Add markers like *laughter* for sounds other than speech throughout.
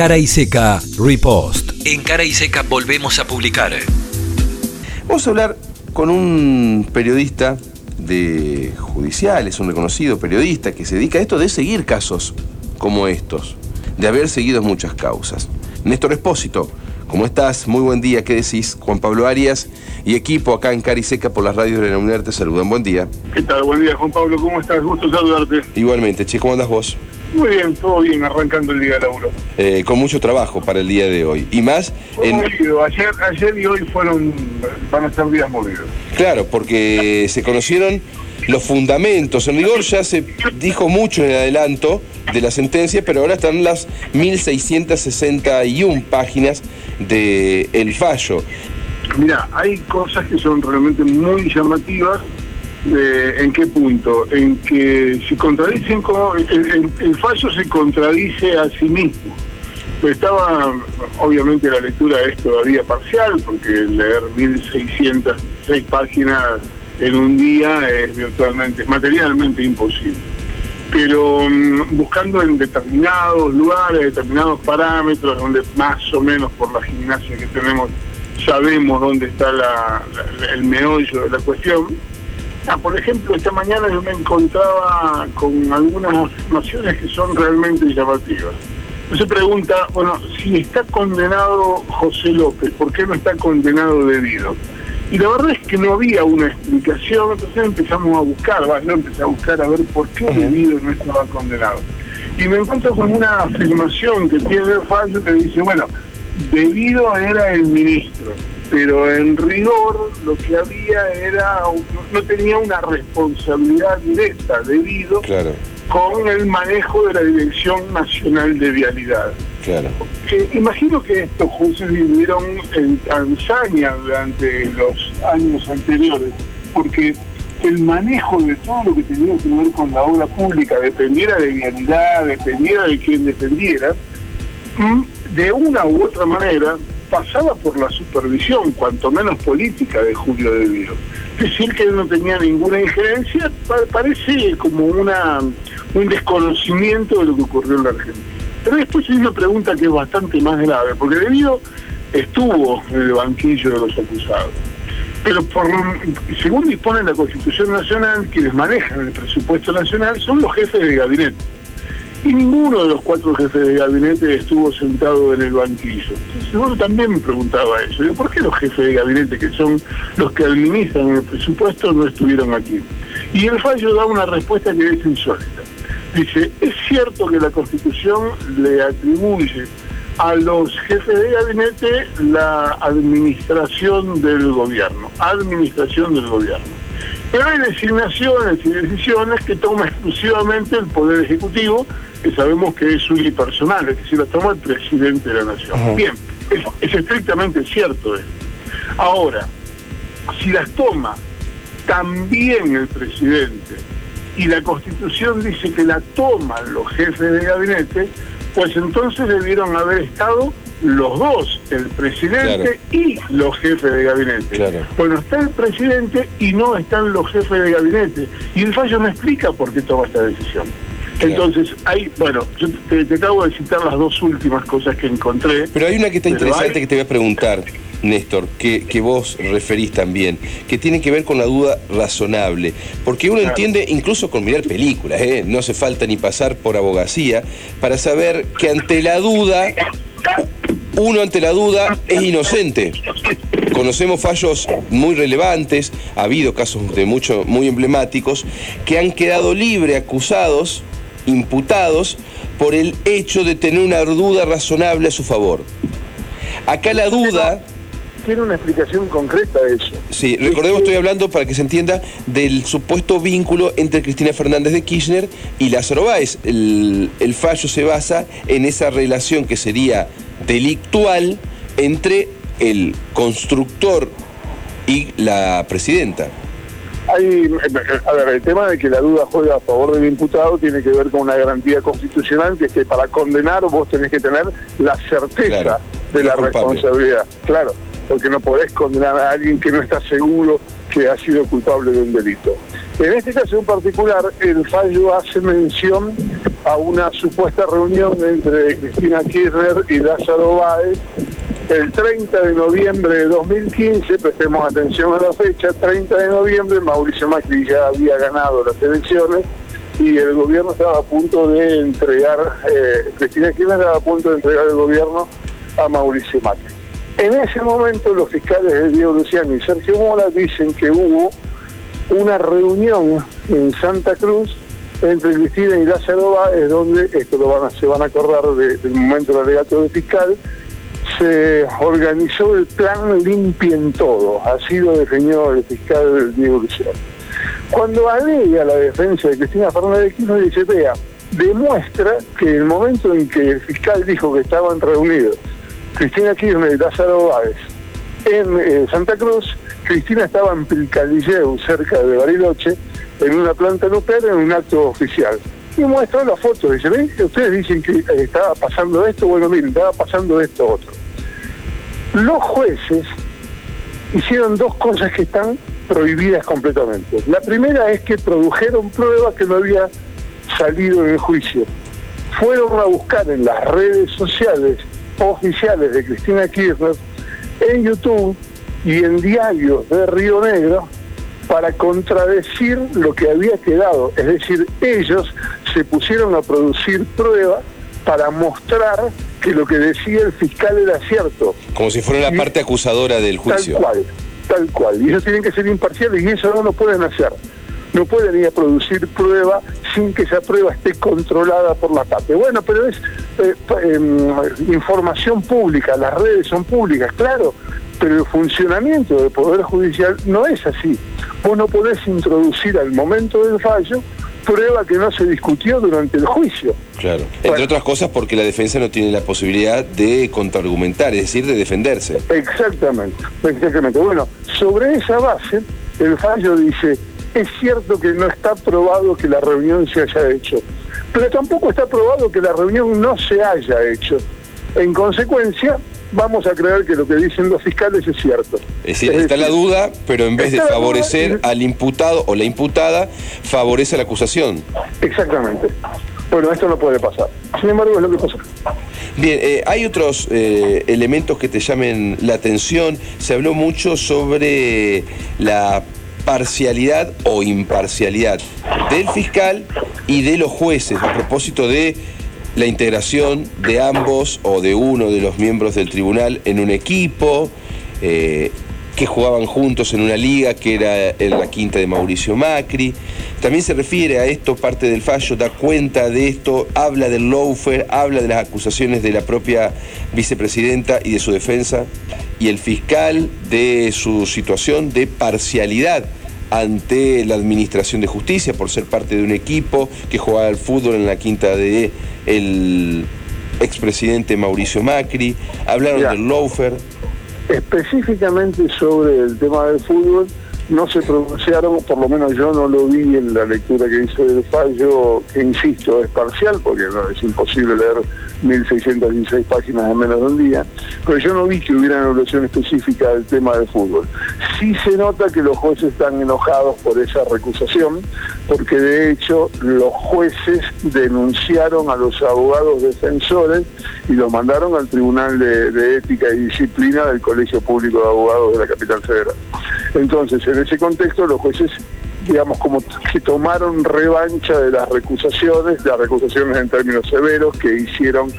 Cara y Seca Repost. En Cara y Seca volvemos a publicar. Vamos a hablar con un periodista de judicial, es un reconocido periodista que se dedica a esto de seguir casos como estos, de haber seguido muchas causas. Néstor Espósito, ¿cómo estás? Muy buen día, ¿qué decís? Juan Pablo Arias y equipo acá en Cariseca por las radios de la UNER te saludan. Buen día. ¿Qué tal? Buen día, Juan Pablo, ¿cómo estás? Gusto saludarte. Igualmente, che, ¿cómo andas vos? Muy bien, todo bien, arrancando el día de laburo. Eh, con mucho trabajo para el día de hoy. Y más en... Movido. Ayer, ayer y hoy fueron, van a ser días movidos. Claro, porque se conocieron los fundamentos. En rigor ya se dijo mucho en el adelanto de la sentencia, pero ahora están las 1661 páginas del el fallo. Mira, hay cosas que son realmente muy llamativas ¿En qué punto? En que se contradicen, como, el, fallo se contradice a sí mismo. Estaba, obviamente la lectura es todavía parcial, porque leer 1606 páginas en un día es virtualmente, materialmente imposible. Pero mm, buscando en determinados lugares, determinados parámetros, donde más o menos por la gimnasia que tenemos sabemos dónde está el meollo de la cuestión, Ah, por ejemplo, esta mañana yo me encontraba con algunas afirmaciones que son realmente llamativas. Se pregunta, bueno, si está condenado José López, ¿por qué no está condenado debido? Y la verdad es que no había una explicación, entonces empezamos a buscar, yo empecé a buscar a ver por qué debido no estaba condenado. Y me encuentro con una afirmación que tiene el fallo que dice, bueno, debido era el ministro pero en rigor lo que había era, no tenía una responsabilidad directa debido con el manejo de la Dirección Nacional de Vialidad. Claro. imagino que estos jueces vivieron en Tanzania durante los años anteriores, porque el manejo de todo lo que tenía que ver con la obra pública, dependiera de vialidad, dependiera de quien dependiera, mm, de una u otra manera pasaba por la supervisión, cuanto menos política, de Julio De Vido. Decir que él no tenía ninguna injerencia parece como una un desconocimiento de lo que ocurrió en la Argentina. Pero después hay una pregunta que es bastante más grave, porque De Vido estuvo en el banquillo de los acusados. Pero por, según dispone la Constitución Nacional, quienes manejan el presupuesto nacional son los jefes de gabinete y ninguno de los cuatro jefes de gabinete estuvo sentado en el banquillo. Entonces uno también me preguntaba eso, ¿por qué los jefes de gabinete, que son los que administran el presupuesto, no estuvieron aquí? Y el fallo da una respuesta que es insólita. Dice, es cierto que la Constitución le atribuye a los jefes de gabinete la administración del gobierno, administración del gobierno. Pero hay designaciones y decisiones que toma exclusivamente el Poder Ejecutivo que sabemos que es unipersonal, es decir, la toma el presidente de la nación. Bien, es, estrictamente cierto esto. Ahora, si las toma también el presidente y la constitución dice que la toman los jefes de gabinete, pues entonces debieron haber estado los dos, el presidente y los jefes de gabinete. Bueno, está el presidente y no están los jefes de gabinete. Y el fallo no explica por qué toma esta decisión. Entonces, hay, bueno, yo te, acabo de citar las dos últimas cosas que encontré. Pero hay una que está interesante que te voy a preguntar, Néstor, que, que, vos referís también, que tiene que ver con la duda razonable. Porque uno entiende, incluso con mirar películas, ¿eh? no hace falta ni pasar por abogacía, para saber que ante la duda, uno ante la duda es inocente. Conocemos fallos muy relevantes, ha habido casos de mucho, muy emblemáticos, que han quedado libre acusados imputados por el hecho de tener una duda razonable a su favor. Acá la duda... Tiene una explicación concreta de eso. Sí, recordemos, estoy hablando para que se entienda del supuesto vínculo entre Cristina Fernández de Kirchner y Lázaro Báez. El, el fallo se basa en esa relación que sería delictual entre el constructor y la presidenta hay, a ver, el tema de que la duda juega a favor del imputado tiene que ver con una garantía constitucional que es que para condenar vos tenés que tener la certeza de la responsabilidad. Claro, porque no podés condenar a alguien que no está seguro que ha sido culpable de un delito. En este caso en particular, el fallo hace mención a una supuesta reunión entre Cristina Kirchner y Lázaro Báez el 30 de noviembre de 2015, prestemos atención a la fecha, 30 de noviembre Mauricio Macri ya había ganado las elecciones y el gobierno estaba a punto de entregar, eh, Cristina Kirchner estaba a punto de entregar el gobierno a Mauricio Macri. En ese momento los fiscales de Diego Luciano y Sergio Mora dicen que hubo una reunión en Santa Cruz entre Cristina y Lázaro Báez, donde, esto lo van a, se van a acordar del momento del alegato de fiscal, se organizó el plan Limpien Todo, así lo definió el fiscal Diego Luciano. Cuando alega la defensa de Cristina Fernández Kirchner, dice, vea, demuestra que el momento en que el fiscal dijo que estaban reunidos Cristina Kirchner y Lázaro Báez en eh, Santa Cruz, Cristina estaba en Pilcadilleu, cerca de Bariloche, en una planta nuclear en un acto oficial. Y muestra la foto, dice, ¿ven? Ustedes dicen que eh, estaba pasando esto, bueno, miren, estaba pasando esto otro. Los jueces hicieron dos cosas que están prohibidas completamente. La primera es que produjeron pruebas que no había salido en el juicio. Fueron a buscar en las redes sociales oficiales de Cristina Kirchner, en YouTube y en diarios de Río Negro, para contradecir lo que había quedado. Es decir, ellos se pusieron a producir pruebas para mostrar que lo que decía el fiscal era cierto. Como si fuera la parte acusadora del juicio. Tal cual, tal cual. Y ellos tienen que ser imparciales y eso no lo pueden hacer. No pueden ir a producir prueba sin que esa prueba esté controlada por la parte. Bueno, pero es eh, em, información pública, las redes son públicas, claro, pero el funcionamiento del Poder Judicial no es así. Vos no podés introducir al momento del fallo prueba que no se discutió durante el juicio. Claro. Entre otras cosas porque la defensa no tiene la posibilidad de contraargumentar, es decir, de defenderse. Exactamente, exactamente. Bueno, sobre esa base, el fallo dice, es cierto que no está probado que la reunión se haya hecho, pero tampoco está probado que la reunión no se haya hecho. En consecuencia, vamos a creer que lo que dicen los fiscales es cierto. Es decir, está la duda, pero en vez de favorecer al imputado o la imputada, favorece a la acusación. Exactamente. Bueno, esto no puede pasar. Sin embargo, es lo que pasa. Bien, eh, hay otros eh, elementos que te llamen la atención. Se habló mucho sobre la parcialidad o imparcialidad del fiscal y de los jueces a propósito de la integración de ambos o de uno de los miembros del tribunal en un equipo, eh, que jugaban juntos en una liga que era en la quinta de Mauricio Macri. También se refiere a esto, parte del fallo da cuenta de esto, habla del lawfare, habla de las acusaciones de la propia vicepresidenta y de su defensa, y el fiscal de su situación de parcialidad ante la Administración de Justicia por ser parte de un equipo que jugaba al fútbol en la quinta de el expresidente Mauricio Macri, hablaron del Loafer. Específicamente sobre el tema del fútbol, no se pronunciaron, por lo menos yo no lo vi en la lectura que hice del fallo, que insisto, es parcial, porque es imposible leer 1.616 páginas en menos de un día, pero yo no vi que hubiera una evaluación específica del tema del fútbol. Sí se nota que los jueces están enojados por esa recusación, porque de hecho los jueces denunciaron a los abogados defensores y los mandaron al Tribunal de, de Ética y Disciplina del Colegio Público de Abogados de la Capital Federal. Entonces, en ese contexto, los jueces digamos, como que tomaron revancha de las recusaciones, las recusaciones en términos severos que hicieron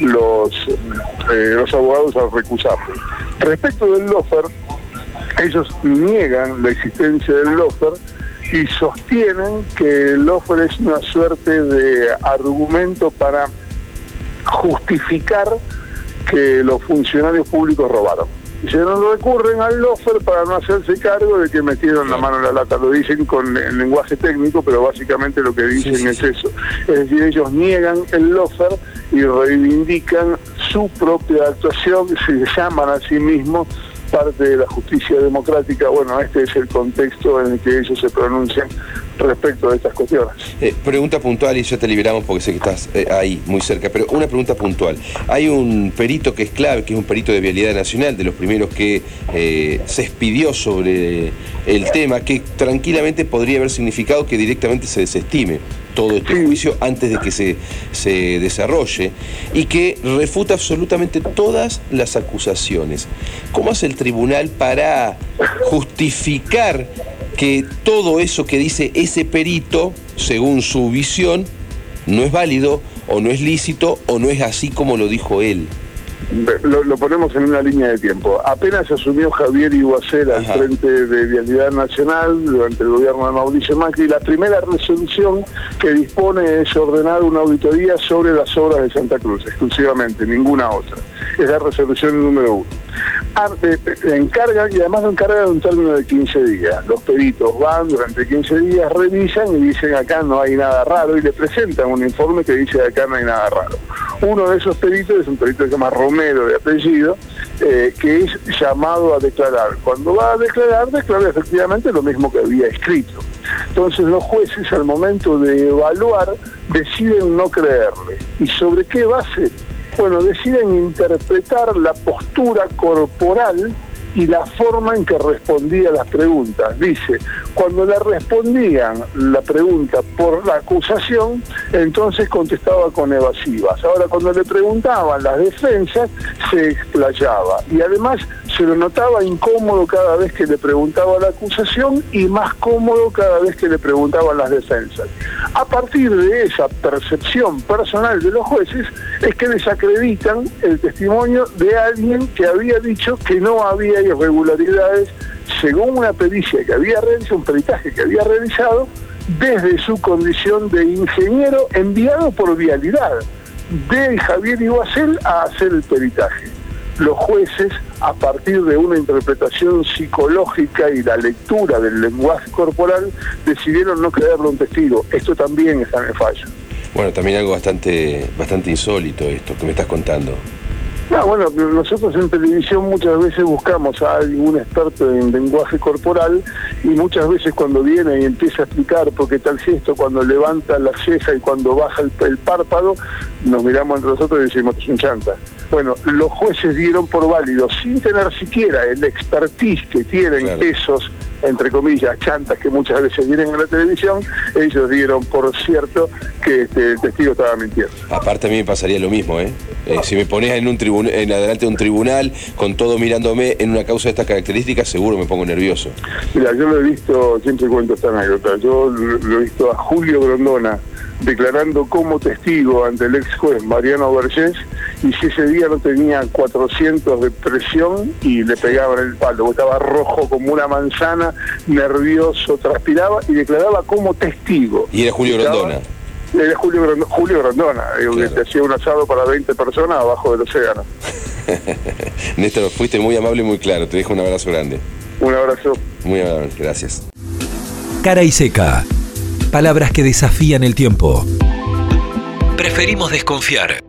los, eh, los abogados al recusar. Respecto del lofer, ellos niegan la existencia del lofer y sostienen que el lofer es una suerte de argumento para justificar que los funcionarios públicos robaron se nos recurren al lofer para no hacerse cargo de que metieron la mano en la lata. Lo dicen con el lenguaje técnico, pero básicamente lo que dicen es eso. Es decir, ellos niegan el lofer y reivindican su propia actuación, se llaman a sí mismos parte de la justicia democrática. Bueno, este es el contexto en el que ellos se pronuncian respecto de estas cuestiones. Eh, pregunta puntual y ya te liberamos porque sé que estás eh, ahí, muy cerca, pero una pregunta puntual. Hay un perito que es clave, que es un perito de vialidad nacional, de los primeros que eh, se expidió sobre el tema, que tranquilamente podría haber significado que directamente se desestime todo este juicio antes de que se, se desarrolle y que refuta absolutamente todas las acusaciones. ¿Cómo hace el tribunal para justificar que todo eso que dice ese perito, según su visión, no es válido o no es lícito o no es así como lo dijo él. Lo, ponemos en una línea de tiempo. Apenas asumió Javier Iguacel al frente de Vialidad Nacional durante el gobierno de Mauricio Macri, la primera resolución que dispone es ordenar una auditoría sobre las obras de Santa Cruz, exclusivamente, ninguna otra. Es la resolución número uno encargan y además lo encargan en un término de 15 días. Los peritos van durante 15 días, revisan y dicen acá no hay nada raro y le presentan un informe que dice acá no hay nada raro. Uno de esos peritos es un perito que se llama Romero de apellido, eh, que es llamado a declarar. Cuando va a declarar, declara efectivamente lo mismo que había escrito. Entonces los jueces al momento de evaluar deciden no creerle. ¿Y sobre qué base? Bueno, deciden interpretar la postura corporal y la forma en que respondía las preguntas. Dice, cuando le respondían la pregunta por la acusación, entonces contestaba con evasivas. Ahora, cuando le preguntaban las defensas, se explayaba. Y además se lo notaba incómodo cada vez que le preguntaba la acusación y más cómodo cada vez que le preguntaban las defensas. A partir de esa percepción personal de los jueces es que desacreditan el testimonio de alguien que había dicho que no había irregularidades según una pericia que había realizado, un peritaje que había realizado desde su condición de ingeniero enviado por vialidad de Javier Iguacel a hacer el peritaje los jueces, a partir de una interpretación psicológica y la lectura del lenguaje corporal, decidieron no creerlo un testigo. Esto también está en el fallo. Bueno, también algo bastante, bastante insólito esto que me estás contando. No, bueno, nosotros en televisión muchas veces buscamos a algún experto en lenguaje corporal y muchas veces cuando viene y empieza a explicar por qué tal gesto, cuando levanta la ceja y cuando baja el, párpado, nos miramos entre nosotros y decimos, es un chanta. Bueno, los jueces dieron por válido, sin tener siquiera el expertise que tienen esos entre comillas, chantas que muchas veces vienen en la televisión, ellos dieron por cierto que este, el testigo estaba mintiendo. Aparte a mí me pasaría lo mismo, ¿eh? eh si me pones en un tribunal, en adelante de un tribunal, con todo mirándome en una causa de estas características, seguro me pongo nervioso. Mira, yo lo he visto, siempre cuento esta anécdota, yo lo he visto a Julio Grondona declarando como testigo ante el ex juez Mariano Vergés y si ese día no tenía 400 de presión y le pegaban el palo, estaba rojo como una manzana, nervioso, transpiraba y declaraba como testigo. Y era Julio Grondona. Era Julio, Grondona, Julio Grondona, que hacía un asado para 20 personas abajo del océano. *laughs* Néstor, fuiste muy amable y muy claro, te dejo un abrazo grande. Un abrazo. Muy amable, gracias. Cara y seca. Palabras que desafían el tiempo. Preferimos desconfiar.